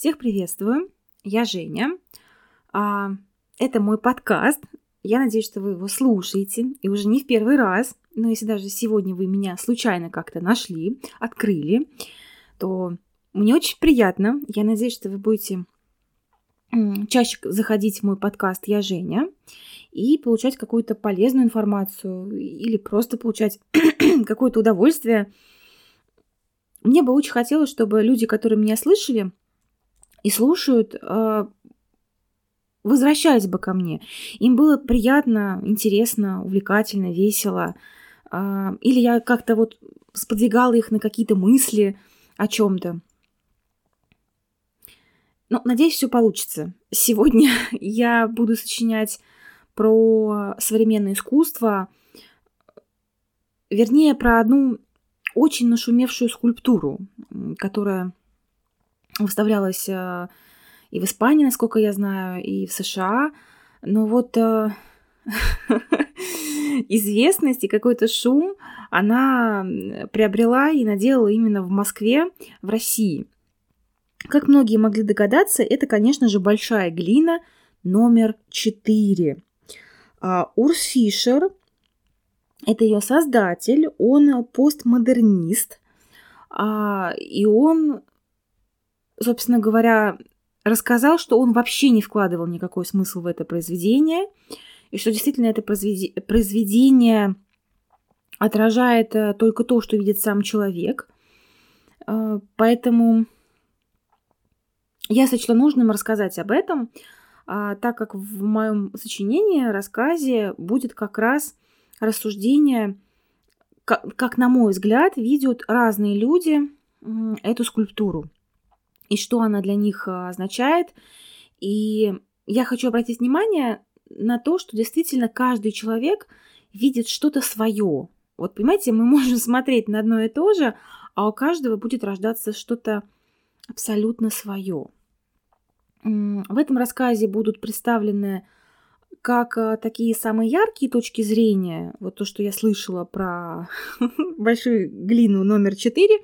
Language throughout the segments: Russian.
Всех приветствую. Я Женя. А, это мой подкаст. Я надеюсь, что вы его слушаете, и уже не в первый раз. Но если даже сегодня вы меня случайно как-то нашли, открыли, то мне очень приятно. Я надеюсь, что вы будете чаще заходить в мой подкаст «Я Женя» и получать какую-то полезную информацию или просто получать какое-то удовольствие. Мне бы очень хотелось, чтобы люди, которые меня слышали и слушают, а, возвращались бы ко мне. Им было приятно, интересно, увлекательно, весело. А, или я как-то вот сподвигала их на какие-то мысли о чем-то. Ну, надеюсь, все получится. Сегодня я буду сочинять про современное искусство, вернее, про одну очень нашумевшую скульптуру, которая выставлялась э, и в Испании, насколько я знаю, и в США. Но вот э, известность и какой-то шум она приобрела и наделала именно в Москве, в России. Как многие могли догадаться, это, конечно же, большая глина номер 4. А, Урс Фишер, это ее создатель, он постмодернист, а, и он, собственно говоря, рассказал, что он вообще не вкладывал никакой смысл в это произведение, и что действительно это произведение отражает э, только то, что видит сам человек. А, поэтому я сочла нужным рассказать об этом, а, так как в моем сочинении, рассказе будет как раз рассуждение, как, как на мой взгляд, видят разные люди эту скульптуру и что она для них а, означает. И я хочу обратить внимание на то, что действительно каждый человек видит что-то свое. Вот понимаете, мы можем смотреть на одно и то же, а у каждого будет рождаться что-то абсолютно свое. В этом рассказе будут представлены как э, такие самые яркие точки зрения, вот то, что я слышала про большую глину номер 4,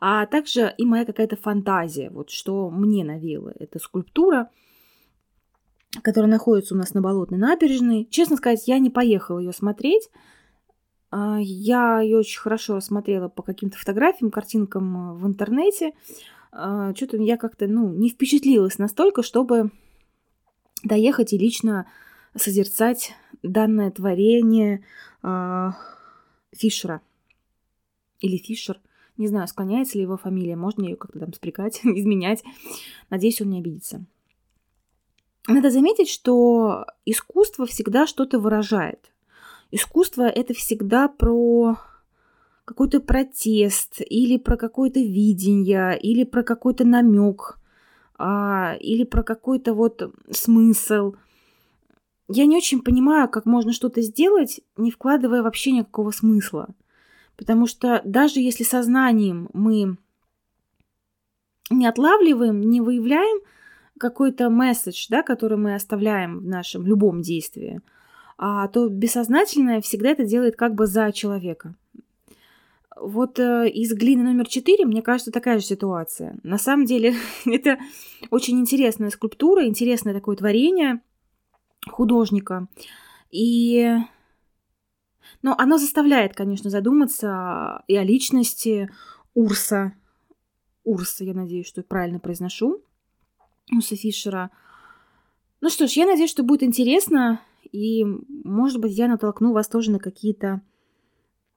а также и моя какая-то фантазия, вот что мне навела эта скульптура, которая находится у нас на Болотной набережной. Честно сказать, я не поехала ее смотреть, а, я ее очень хорошо рассмотрела по каким-то фотографиям, картинкам э, в интернете, а, что-то я как-то, ну, не впечатлилась настолько, чтобы доехать и лично созерцать данное творение э, Фишера. Или Фишер. Не знаю, склоняется ли его фамилия. Можно ее как-то там спрягать, изменять. Надеюсь, он не обидится. Надо заметить, что искусство всегда что-то выражает. Искусство это всегда про какой-то протест, или про какое-то видение, или про какой-то намек, а, или про какой-то вот смысл. Я не очень понимаю, как можно что-то сделать, не вкладывая вообще никакого смысла. Потому что даже если сознанием мы не отлавливаем, не выявляем какой-то месседж, да, который мы оставляем в нашем любом действии, а, то бессознательное всегда это делает как бы за человека. Вот э, из глины номер 4, мне кажется, такая же ситуация. На самом деле, это очень интересная скульптура, интересное такое творение художника. И но оно заставляет, конечно, задуматься и о личности Урса. Урса, я надеюсь, что правильно произношу. Урса Фишера. Ну что ж, я надеюсь, что будет интересно, и, может быть, я натолкну вас тоже на какие-то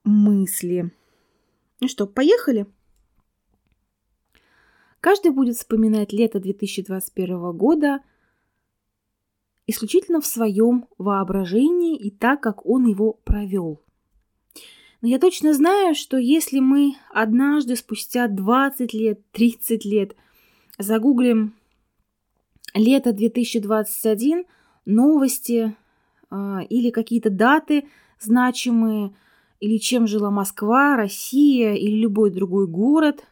мысли. Ну что, поехали? Каждый будет вспоминать лето 2021 года исключительно в своем воображении и так, как он его провел. Но я точно знаю, что если мы однажды спустя 20 лет, 30 лет загуглим лето 2021, новости э, или какие-то даты значимые, или чем жила Москва, Россия или любой другой город,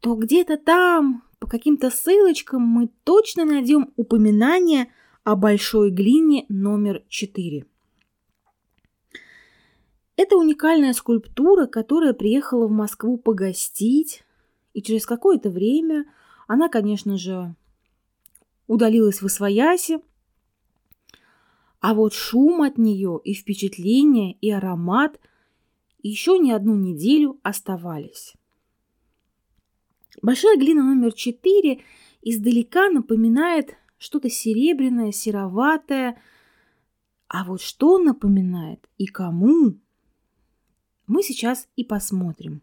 то где-то там, по каким-то ссылочкам, мы точно найдем упоминание о большой глине номер 4. Это уникальная скульптура, которая приехала в Москву погостить, и через какое-то время Она, конечно же, удалилась в освояси, а вот шум от нее и впечатление, и аромат еще не одну неделю оставались. Большая глина номер четыре издалека напоминает что-то серебряное, сероватое. А вот что напоминает и кому, мы сейчас и посмотрим.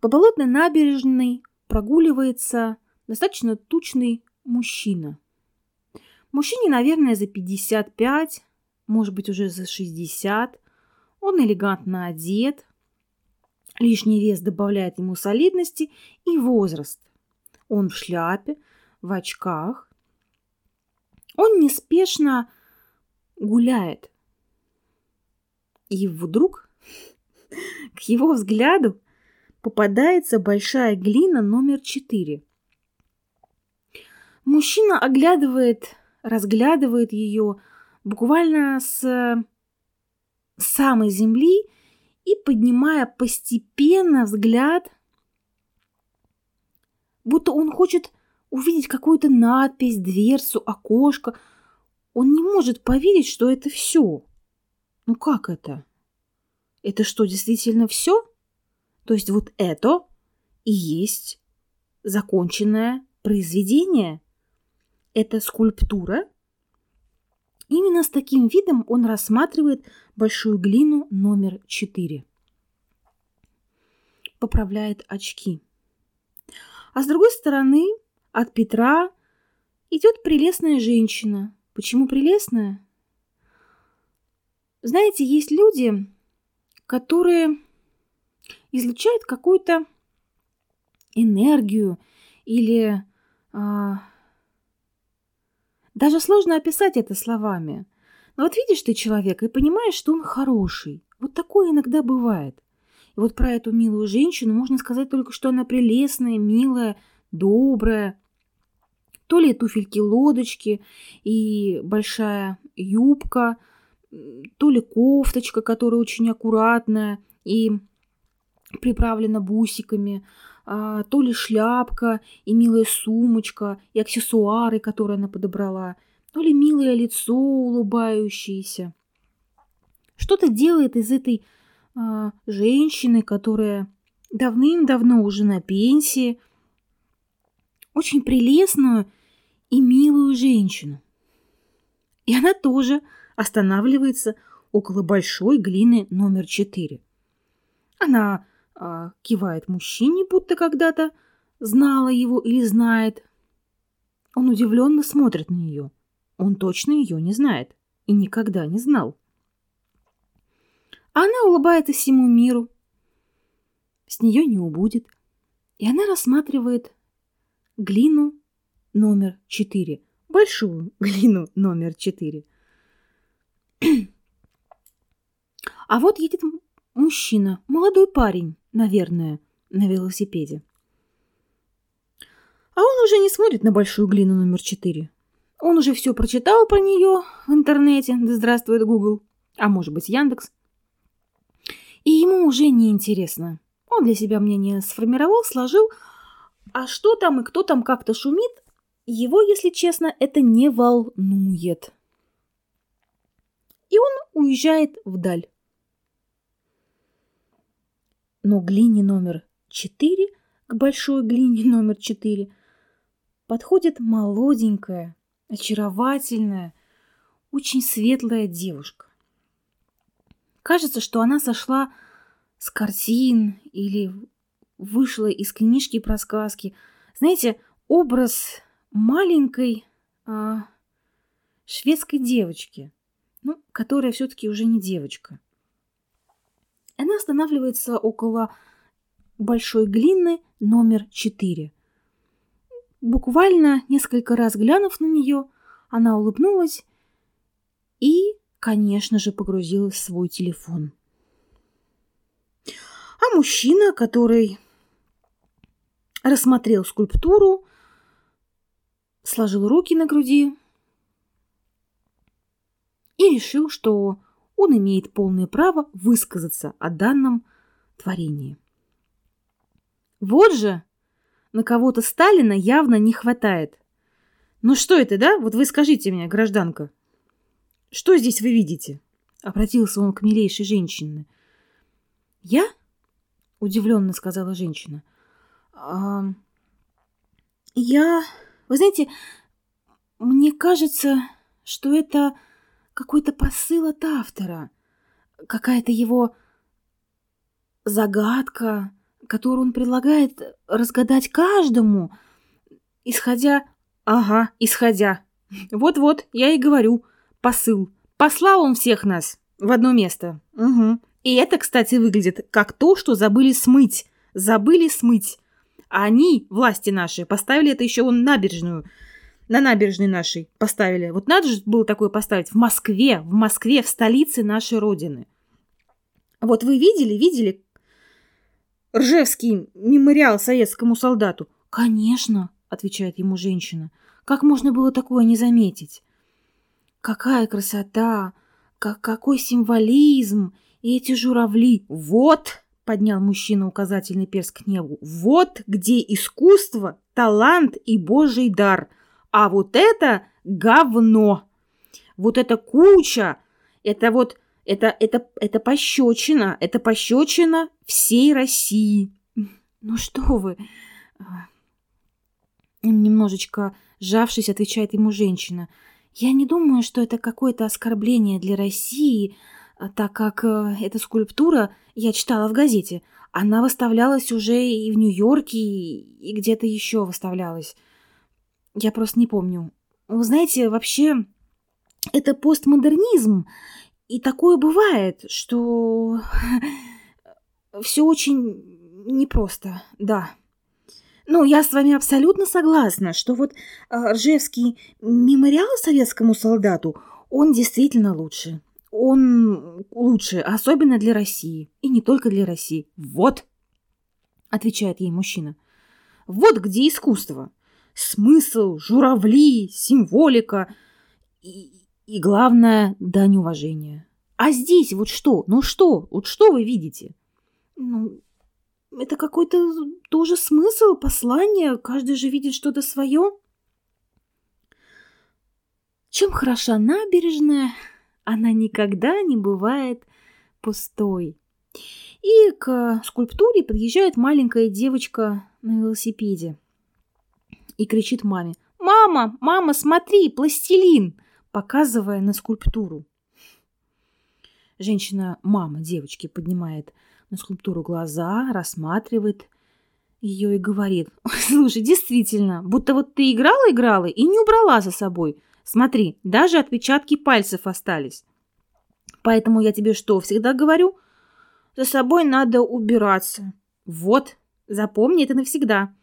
По болотной набережной прогуливается достаточно тучный мужчина. Мужчине, наверное, за 55, может быть, уже за 60. Он элегантно одет. Лишний вес добавляет ему солидности и возраст. Он в шляпе, в очках. Он неспешно гуляет. И вдруг к его взгляду попадается большая глина номер четыре. Мужчина оглядывает, разглядывает ее буквально с самой земли и поднимая постепенно взгляд, будто он хочет увидеть какую-то надпись, дверцу, окошко. Он не может поверить, что это все. Ну как это? Это что, действительно все? То есть вот это и есть законченное произведение? Это скульптура? Именно с таким видом он рассматривает большую глину номер 4. Поправляет очки. А с другой стороны, от Петра идет прелестная женщина. Почему прелестная? Знаете, есть люди, которые излучают какую-то энергию или а, даже сложно описать это словами. Но вот видишь ты человека и понимаешь, что он хороший. Вот такое иногда бывает. Вот про эту милую женщину можно сказать только, что она прелестная, милая, добрая. То ли туфельки-лодочки и большая юбка, то ли кофточка, которая очень аккуратная и приправлена бусиками, а, то ли шляпка и милая сумочка и аксессуары, которые она подобрала, то ли милое лицо улыбающееся. Что-то делает из этой а, женщины, которая давным-давно уже на пенсии, очень прелестную и милую женщину. И она тоже останавливается около большой глины номер четыре. Она а, кивает мужчине, будто когда-то знала его или знает. Он удивленно смотрит на нее. Он точно ее не знает и никогда не знал. Она улыбается всему миру. С нее не убудет. И она рассматривает глину номер четыре. Большую глину номер четыре. А вот едет мужчина, молодой парень, наверное, на велосипеде. А он уже не смотрит на большую глину номер четыре. Он уже все прочитал про нее в интернете, да здравствует Google, а может быть Яндекс. И ему уже не интересно. Он для себя мнение сформировал, сложил, а что там и кто там как-то шумит, его, если честно, это не волнует. И он уезжает вдаль. Но глине номер четыре, к большой глине номер четыре, подходит молоденькая, очаровательная, очень светлая девушка. Кажется, что она сошла с картин или вышла из книжки про сказки. Знаете, образ маленькой а, шведской девочки, ну, которая все-таки уже не девочка – она останавливается около большой глины номер 4. Буквально несколько раз глянув на нее, она улыбнулась и, конечно же, погрузилась в свой телефон. А мужчина, который рассмотрел скульптуру, сложил руки на груди и решил, что он имеет полное право высказаться о данном творении. Вот же на кого-то Сталина явно не хватает. Ну что это, да? Вот вы скажите мне, гражданка. Что здесь вы видите? Обратился он к милейшей женщине. Я? Удивленно сказала женщина. А, я... Вы знаете, мне кажется, что это какой-то посыл от автора. Какая-то его загадка, которую он предлагает разгадать каждому, исходя... Ага, исходя. Вот-вот, я и говорю. Посыл. Послал он всех нас в одно место. Угу. И это, кстати, выглядит как то, что забыли смыть. Забыли смыть. А они, власти наши, поставили это еще вон набережную. На набережной нашей поставили. Вот надо же было такое поставить в Москве, в Москве, в столице нашей Родины. Вот вы видели, видели Ржевский мемориал советскому солдату? Конечно, отвечает ему женщина. Как можно было такое не заметить? Какая красота, как, какой символизм! И эти журавли. Вот, поднял мужчина указательный перст к небу, вот где искусство, талант и божий дар. А вот это говно. Вот это куча, это вот, это, это, это пощечина, это пощечина всей России. Ну что вы, немножечко сжавшись, отвечает ему женщина. Я не думаю, что это какое-то оскорбление для России, а, так как э, эта скульптура я читала в газете. Она выставлялась уже и в Нью-Йорке, и где-то еще выставлялась. Я просто не помню. Вы знаете, вообще, это постмодернизм, и такое бывает, что все очень непросто, да. Ну, я с вами абсолютно согласна, что вот э, Ржевский мемориал советскому солдату, он действительно лучше он лучше, особенно для России. И не только для России. Вот, отвечает ей мужчина. Вот где искусство. Смысл, журавли, символика и, и главное, дань уважения. А здесь вот что? Ну что? Вот что вы видите? Ну, это какой-то тоже смысл, послание. Каждый же видит что-то свое. Чем хороша набережная, она никогда не бывает пустой. И к скульптуре подъезжает маленькая девочка на велосипеде и кричит маме «Мама, мама, смотри, пластилин!» показывая на скульптуру. Женщина, мама девочки, поднимает на скульптуру глаза, рассматривает ее и говорит «Слушай, действительно, будто вот ты играла-играла и не убрала за собой. Смотри, даже отпечатки пальцев остались. Поэтому я тебе что, всегда говорю? За собой надо убираться. Вот, запомни это навсегда.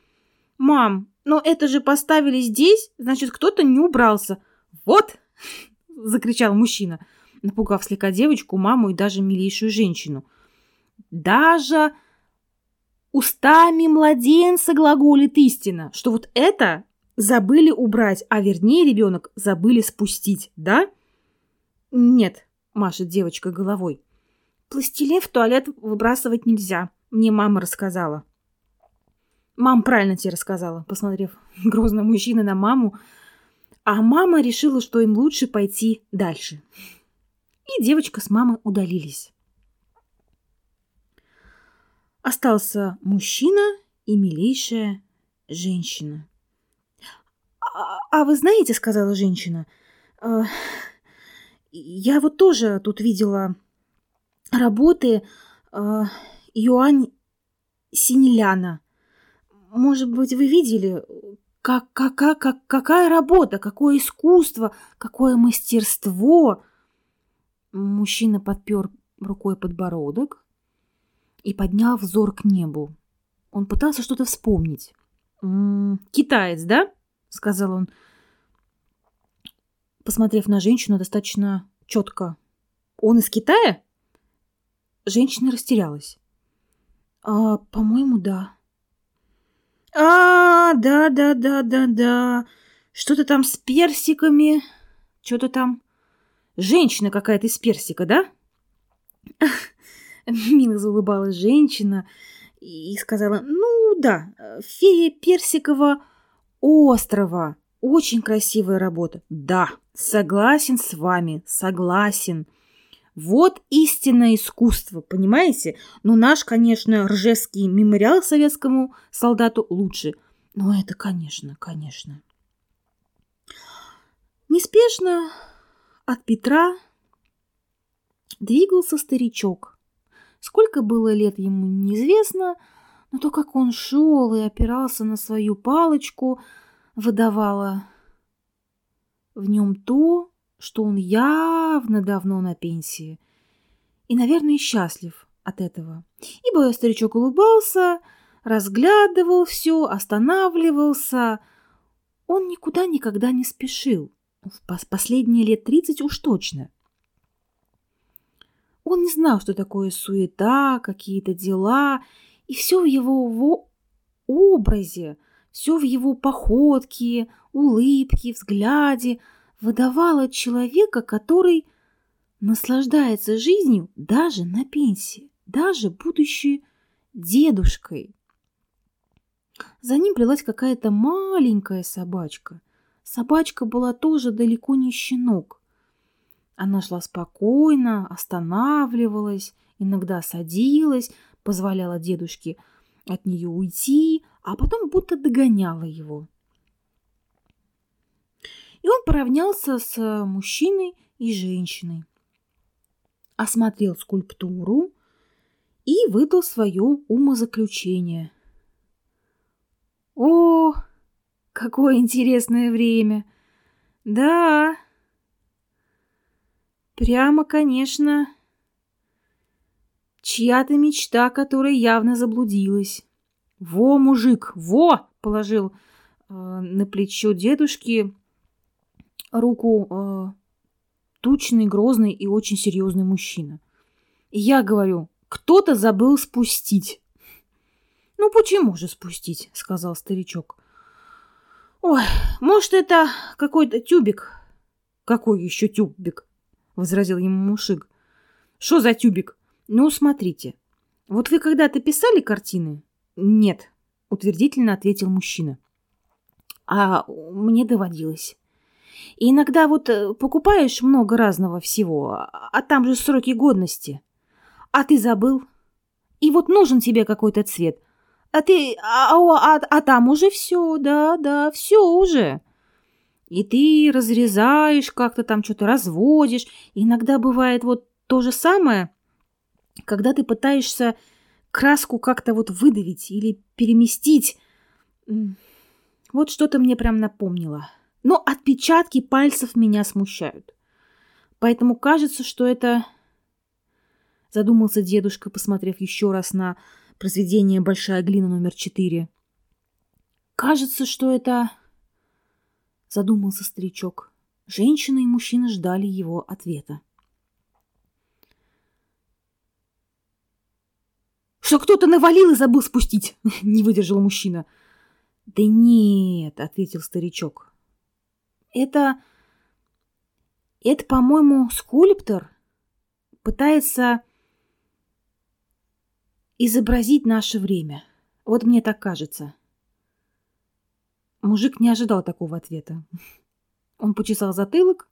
Мам, но это же поставили здесь, значит, кто-то не убрался. Вот, закричал мужчина, напугав слегка девочку, маму и даже милейшую женщину. Даже устами младенца глаголит истина, что вот это забыли убрать, а вернее ребенок забыли спустить, да? Нет, машет девочка головой. Пластилин в туалет выбрасывать нельзя, мне мама рассказала. Мам правильно тебе рассказала, посмотрев грозно мужчина на маму. А мама решила, что им лучше пойти дальше. И девочка с мамой удалились. Остался мужчина и милейшая женщина. «А, а вы знаете, — сказала женщина, э, — я вот тоже тут видела работы э, Юань Синеляна. Может быть, вы видели, как, как, как, какая работа, какое искусство, какое мастерство. Мужчина подпер рукой подбородок и поднял взор к небу. Он пытался что-то вспомнить. «М -м, «Китаец, да?» — сказал он, посмотрев на женщину достаточно четко. «Он из Китая?» Женщина растерялась. «А, по-моему, да». «А, да-да-да-да-да. Что-то там с персиками. Что-то там. Женщина какая-то из персика, да?» Мило заулыбалась женщина и сказала, «Ну, да, фея Персикова острова. Очень красивая работа. Да, согласен с вами, согласен. Вот истинное искусство, понимаете? Ну, наш, конечно, Ржевский мемориал советскому солдату лучше. Но это, конечно, конечно. Неспешно от Петра двигался старичок. Сколько было лет ему неизвестно, но то, как он шел и опирался на свою палочку, выдавало в нем то, что он явно давно на пенсии и, наверное, счастлив от этого. Ибо старичок улыбался, разглядывал все, останавливался. Он никуда никогда не спешил. В последние лет тридцать уж точно. Он не знал, что такое суета, какие-то дела, и все в его, образе, все в его походке, улыбке, взгляде выдавало человека, который наслаждается жизнью даже на пенсии, даже будучи дедушкой. За ним плелась какая-то маленькая собачка. Собачка была тоже далеко не щенок. Она шла спокойно, останавливалась, иногда садилась, позволяла дедушке от нее уйти, а потом будто догоняла его. И он поравнялся с мужчиной и женщиной, осмотрел скульптуру и выдал свое умозаключение. О, какое интересное время! Да, прямо, конечно, Чья-то мечта, которая явно заблудилась. «Во, мужик, во!» — положил э, на плечо дедушки руку э, тучный, грозный и очень серьезный мужчина. И я говорю, кто-то забыл спустить. «Ну почему же спустить?» — сказал старичок. «Ой, может, это какой-то тюбик?» «Какой еще тюбик?» — возразил ему мужик. «Что за тюбик?» Ну, смотрите. Вот вы когда-то писали картины? Нет, утвердительно ответил мужчина. А мне доводилось. И иногда вот э, покупаешь много разного всего, а там же сроки годности. А ты забыл. И вот нужен тебе какой-то цвет. А ты... А, а, а, а там уже все, да, да, все уже. И ты разрезаешь как-то там, что-то разводишь. Иногда бывает вот то же самое, когда ты пытаешься краску как-то вот выдавить или переместить. Вот что-то мне прям напомнило. Но отпечатки пальцев меня смущают. Поэтому кажется, что это... Задумался дедушка, посмотрев еще раз на произведение «Большая глина» номер четыре. Кажется, что это... Задумался старичок. Женщина и мужчина ждали его ответа. что кто-то навалил и забыл спустить, не выдержал мужчина. Да нет, ответил старичок. Это... Это, по-моему, скульптор пытается изобразить наше время. Вот мне так кажется. Мужик не ожидал такого ответа. Он почесал затылок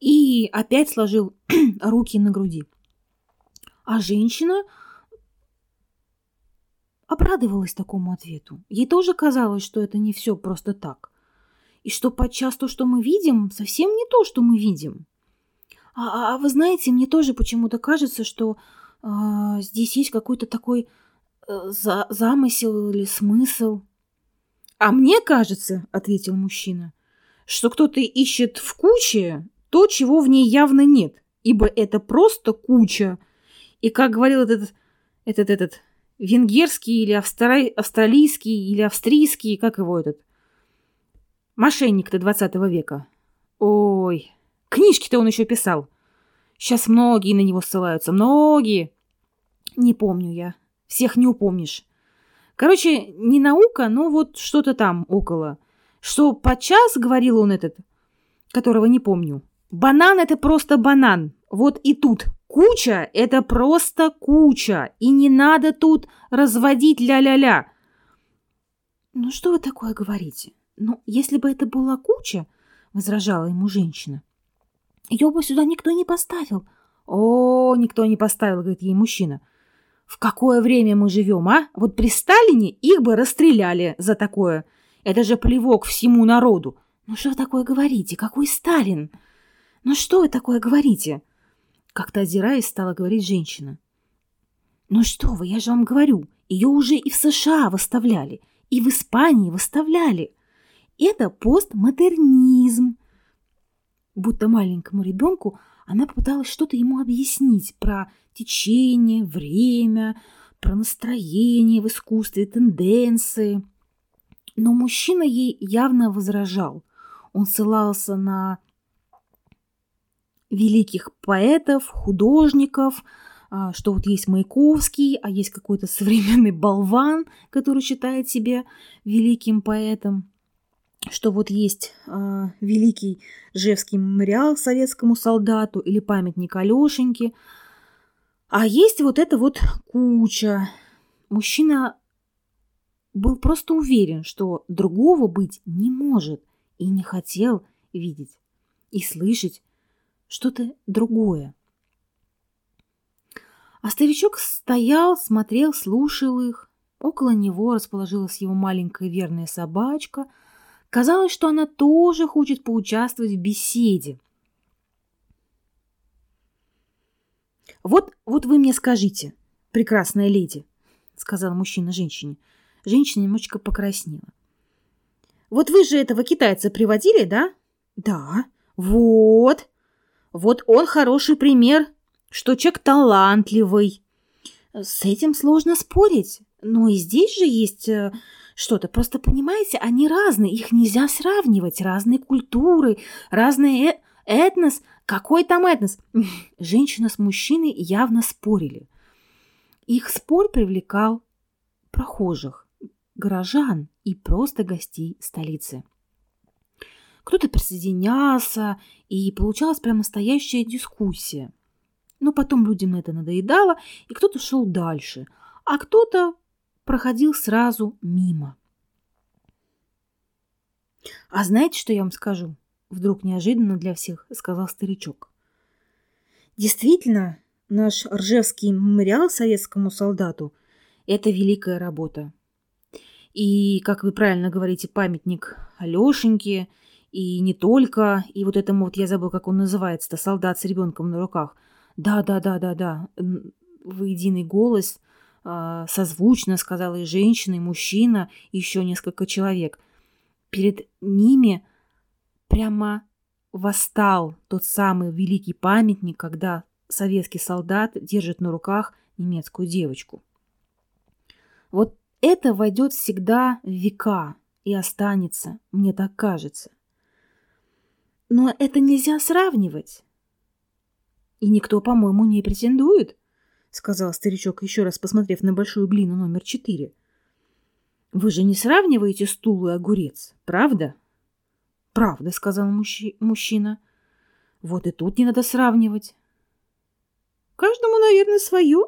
и опять сложил руки на груди. А женщина обрадовалась такому ответу. Ей тоже казалось, что это не все просто так. И что подчас то, что мы видим, совсем не то, что мы видим. А, а, а вы знаете, мне тоже почему-то кажется, что э, здесь есть какой-то такой э, за, замысел или смысл. А мне кажется, ответил мужчина, что кто-то ищет в куче то, чего в ней явно нет, ибо это просто куча, и как говорил этот, этот, этот, венгерский или австра... австралийский или австрийский, как его этот, мошенник-то 20 века. Ой, книжки-то он еще писал. Сейчас многие на него ссылаются, многие. Не помню я, всех не упомнишь. Короче, не наука, но вот что-то там около. Что подчас, говорил он этот, которого не помню, банан это просто банан. Вот и тут Куча – это просто куча, и не надо тут разводить ля-ля-ля. Ну что вы такое говорите? Ну, если бы это была куча, возражала ему женщина, ее бы сюда никто не поставил. О, никто не поставил, говорит ей мужчина. В какое время мы живем, а? Вот при Сталине их бы расстреляли за такое. Это же плевок всему народу. Ну что вы такое говорите? Какой Сталин? Ну что вы такое говорите? Как-то озираясь, стала говорить женщина. Ну что вы, я же вам говорю, ее уже и в США выставляли, и в Испании выставляли. Это постмодернизм. Будто маленькому ребенку она попыталась что-то ему объяснить про течение, время, про настроение в искусстве, тенденции. Но мужчина ей явно возражал. Он ссылался на великих поэтов, художников, а, что вот есть Маяковский, а есть какой-то современный болван, который считает себя великим поэтом, что вот есть э, великий Жевский мемориал советскому солдату или памятник Алешеньке, а есть вот эта вот куча. Мужчина был просто уверен, что другого быть не может и не хотел видеть и слышать что-то другое. А старичок стоял, смотрел, слушал их. Около него расположилась его маленькая верная собачка. Казалось, что она тоже хочет поучаствовать в беседе. «Вот, вот вы мне скажите, прекрасная леди», — сказал мужчина женщине. Женщина немножечко покраснела. «Вот вы же этого китайца приводили, да?» «Да». «Вот. Вот он хороший пример что человек талантливый. С этим сложно спорить. Но и здесь же есть э, что-то. Просто понимаете, они разные, их нельзя сравнивать. Разные культуры, разные э этнос. Какой там этнос? Женщина с мужчиной явно спорили. Их спор привлекал прохожих, горожан и просто гостей столицы. Кто-то присоединялся, и получалась прям настоящая дискуссия. Но потом людям это надоедало, и кто-то шел дальше, а кто-то проходил сразу мимо. «А знаете, что я вам скажу?» Вдруг неожиданно для всех сказал старичок. «Действительно, наш Ржевский мемориал советскому солдату – это великая работа. И, как вы правильно говорите, памятник Алешеньке, и не только, и вот этому вот, я забыл, как он называется-то, солдат с ребенком на руках – да, да, да, да, да. В единый голос э, созвучно сказала и женщина, и мужчина, и еще несколько человек. Перед ними прямо восстал тот самый великий памятник, когда советский солдат держит на руках немецкую девочку. Вот это войдет всегда в века и останется, мне так кажется. Но это нельзя сравнивать. И никто, по-моему, не претендует, сказал старичок, еще раз посмотрев на большую глину номер четыре. Вы же не сравниваете стул и огурец, правда? Правда, сказал мужчи- мужчина. Вот и тут не надо сравнивать. Каждому, наверное, свое.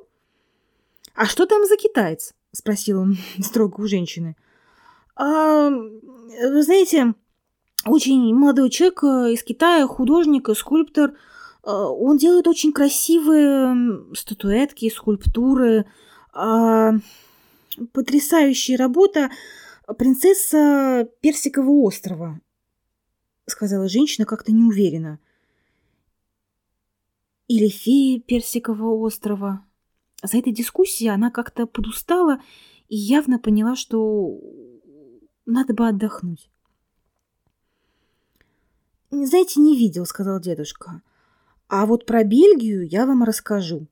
А что там за китаец? спросил он строго у женщины. А, вы знаете, очень молодой человек э, из Китая, художник, скульптор – Э, он делает очень красивые статуэтки, скульптуры. А, потрясающая работа принцесса Персикового острова, сказала женщина как-то неуверенно. Или фея Персикового острова. За этой дискуссией она как-то подустала и явно поняла, что надо бы отдохнуть. «Знаете, не видел», — сказал дедушка. А вот про Бельгию я вам расскажу.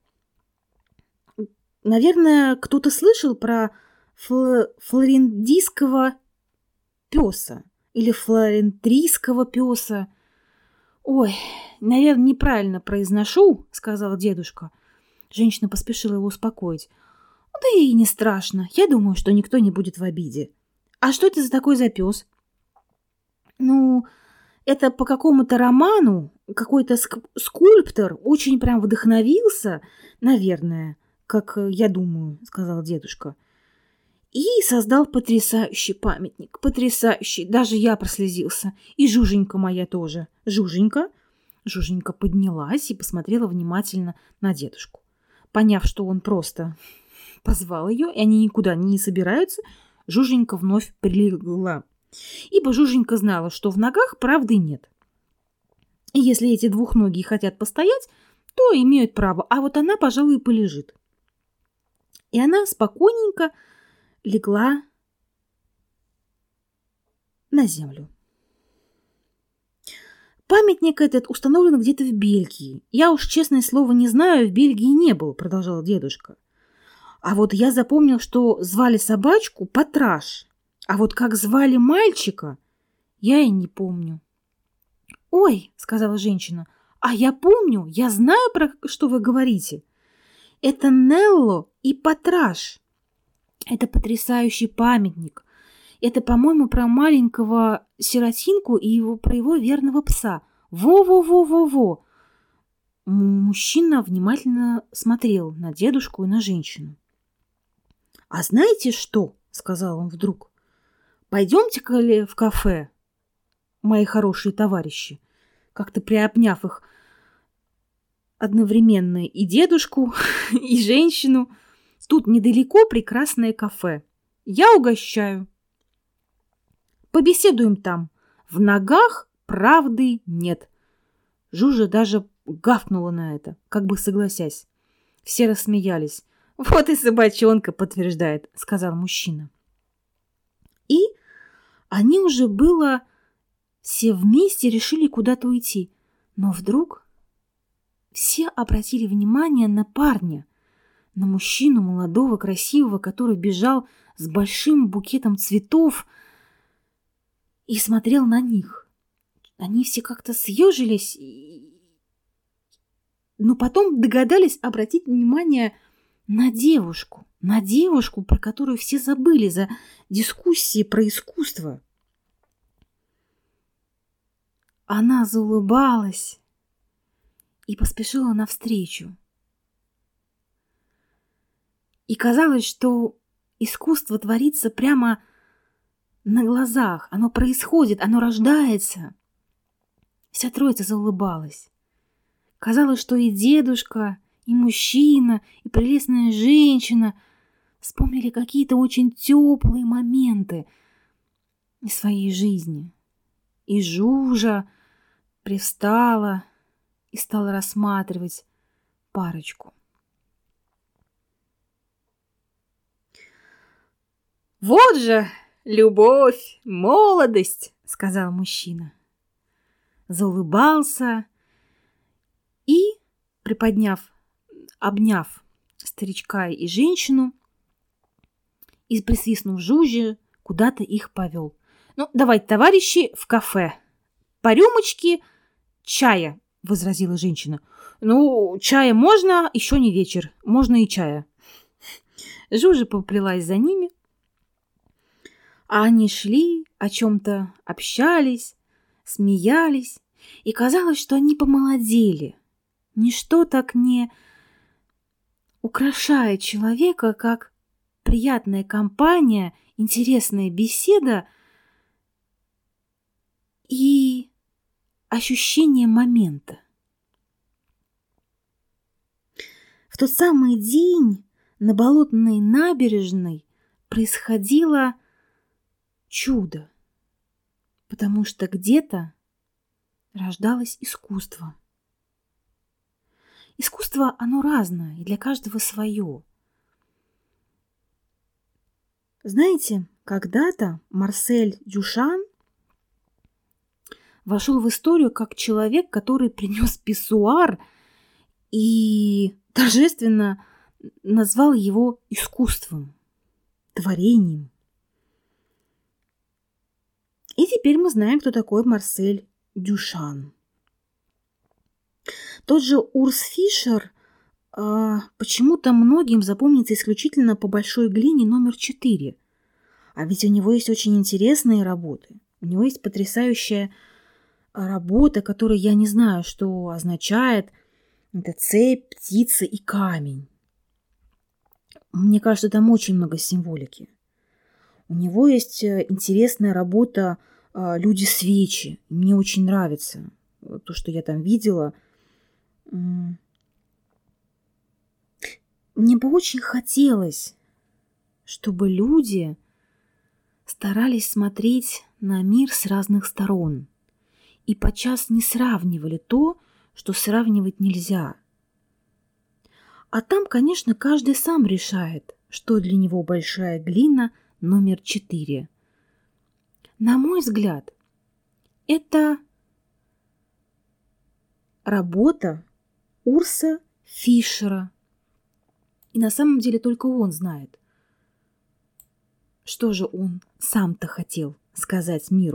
Наверное, кто-то слышал про фл- флорендийского песа или флорентрийского песа. Ой, наверное, неправильно произношу, сказал дедушка. Женщина поспешила его успокоить. Да и не страшно. Я думаю, что никто не будет в обиде. А что это за такой за пес? Ну, это по какому-то роману какой-то скульптор очень прям вдохновился, наверное, как я думаю, сказал дедушка. И создал потрясающий памятник, потрясающий. Даже я прослезился. И Жуженька моя тоже. Жуженька. Жуженька поднялась и посмотрела внимательно на дедушку. Поняв, что он просто позвал ее, и они никуда не собираются, Жуженька вновь прилегла. Ибо Жуженька знала, что в ногах правды нет. И если эти двухногие хотят постоять, то имеют право, а вот она, пожалуй, полежит. И она спокойненько легла на землю. Памятник этот установлен где-то в Бельгии. Я уж, честное слово, не знаю, в Бельгии не был, продолжал дедушка. А вот я запомнил, что звали собачку Патраш. А вот как звали мальчика, я и не помню. «Ой», — сказала женщина, — «а я помню, я знаю, про что вы говорите. Это Нелло и Патраш. Это потрясающий памятник. Это, по-моему, про маленького сиротинку и его, про его верного пса. Во-во-во-во-во!» Мужчина внимательно смотрел на дедушку и на женщину. «А знаете что?» — сказал он вдруг. «Пойдемте-ка ли в кафе, мои хорошие товарищи?» Как-то приобняв их одновременно и дедушку, и женщину. Тут недалеко прекрасное кафе. Я угощаю. Побеседуем там. В ногах правды нет. Жужа даже гавкнула на это, как бы согласясь. Все рассмеялись. «Вот и собачонка подтверждает», — сказал мужчина. И они уже было все вместе решили куда-то уйти. Но вдруг все обратили внимание на парня, на мужчину молодого, красивого, который бежал с большим букетом цветов и смотрел на них. Они все как-то съежились, но потом догадались обратить внимание на девушку, на девушку, про которую все забыли за дискуссии про искусство. Она заулыбалась, и поспешила навстречу. И казалось, что искусство творится прямо на глазах, оно происходит, оно рождается. Вся троица заулыбалась. Казалось, что и дедушка, и мужчина, и прелестная женщина вспомнили какие-то очень теплые моменты из своей жизни. И Жужа привстала, и стала рассматривать парочку. «Вот же любовь, молодость!» — сказал мужчина. Заулыбался и, приподняв, обняв старичка и женщину, и присвистнув жужи, куда-то их повел. «Ну, давайте, товарищи, в кафе. По рюмочке чая возразила женщина. Ну, чая можно, еще не вечер. Можно и чая. Жужа поплелась за ними. А они шли, о чем-то общались, смеялись, и казалось, что они помолодели. Ничто так не украшает человека, как приятная компания, интересная беседа и ощущение момента. В тот самый день на болотной набережной происходило чудо, потому что где-то рождалось искусство. Искусство, оно разное, и для каждого свое. Знаете, когда-то Марсель Дюшан вошел в историю как человек, который принес писсуар и торжественно назвал его искусством, творением. И теперь мы знаем, кто такой Марсель Дюшан. Тот же Урс Фишер э, почему-то многим запомнится исключительно по большой глине номер 4. А ведь у него есть очень интересные работы. У него есть потрясающая работа, которая я не знаю, что означает. Это цепь, птица и камень. Мне кажется, там очень много символики. У него есть э, интересная работа а, «Люди-свечи». Мне очень нравится то, что я там видела. Мне бы очень хотелось, чтобы люди старались смотреть на мир с разных сторон и подчас не сравнивали то, что сравнивать нельзя. А там, конечно, каждый сам решает, что для него большая глина номер четыре. На мой взгляд, это работа Урса Фишера. И на самом деле только он знает, что же он сам-то хотел сказать миру.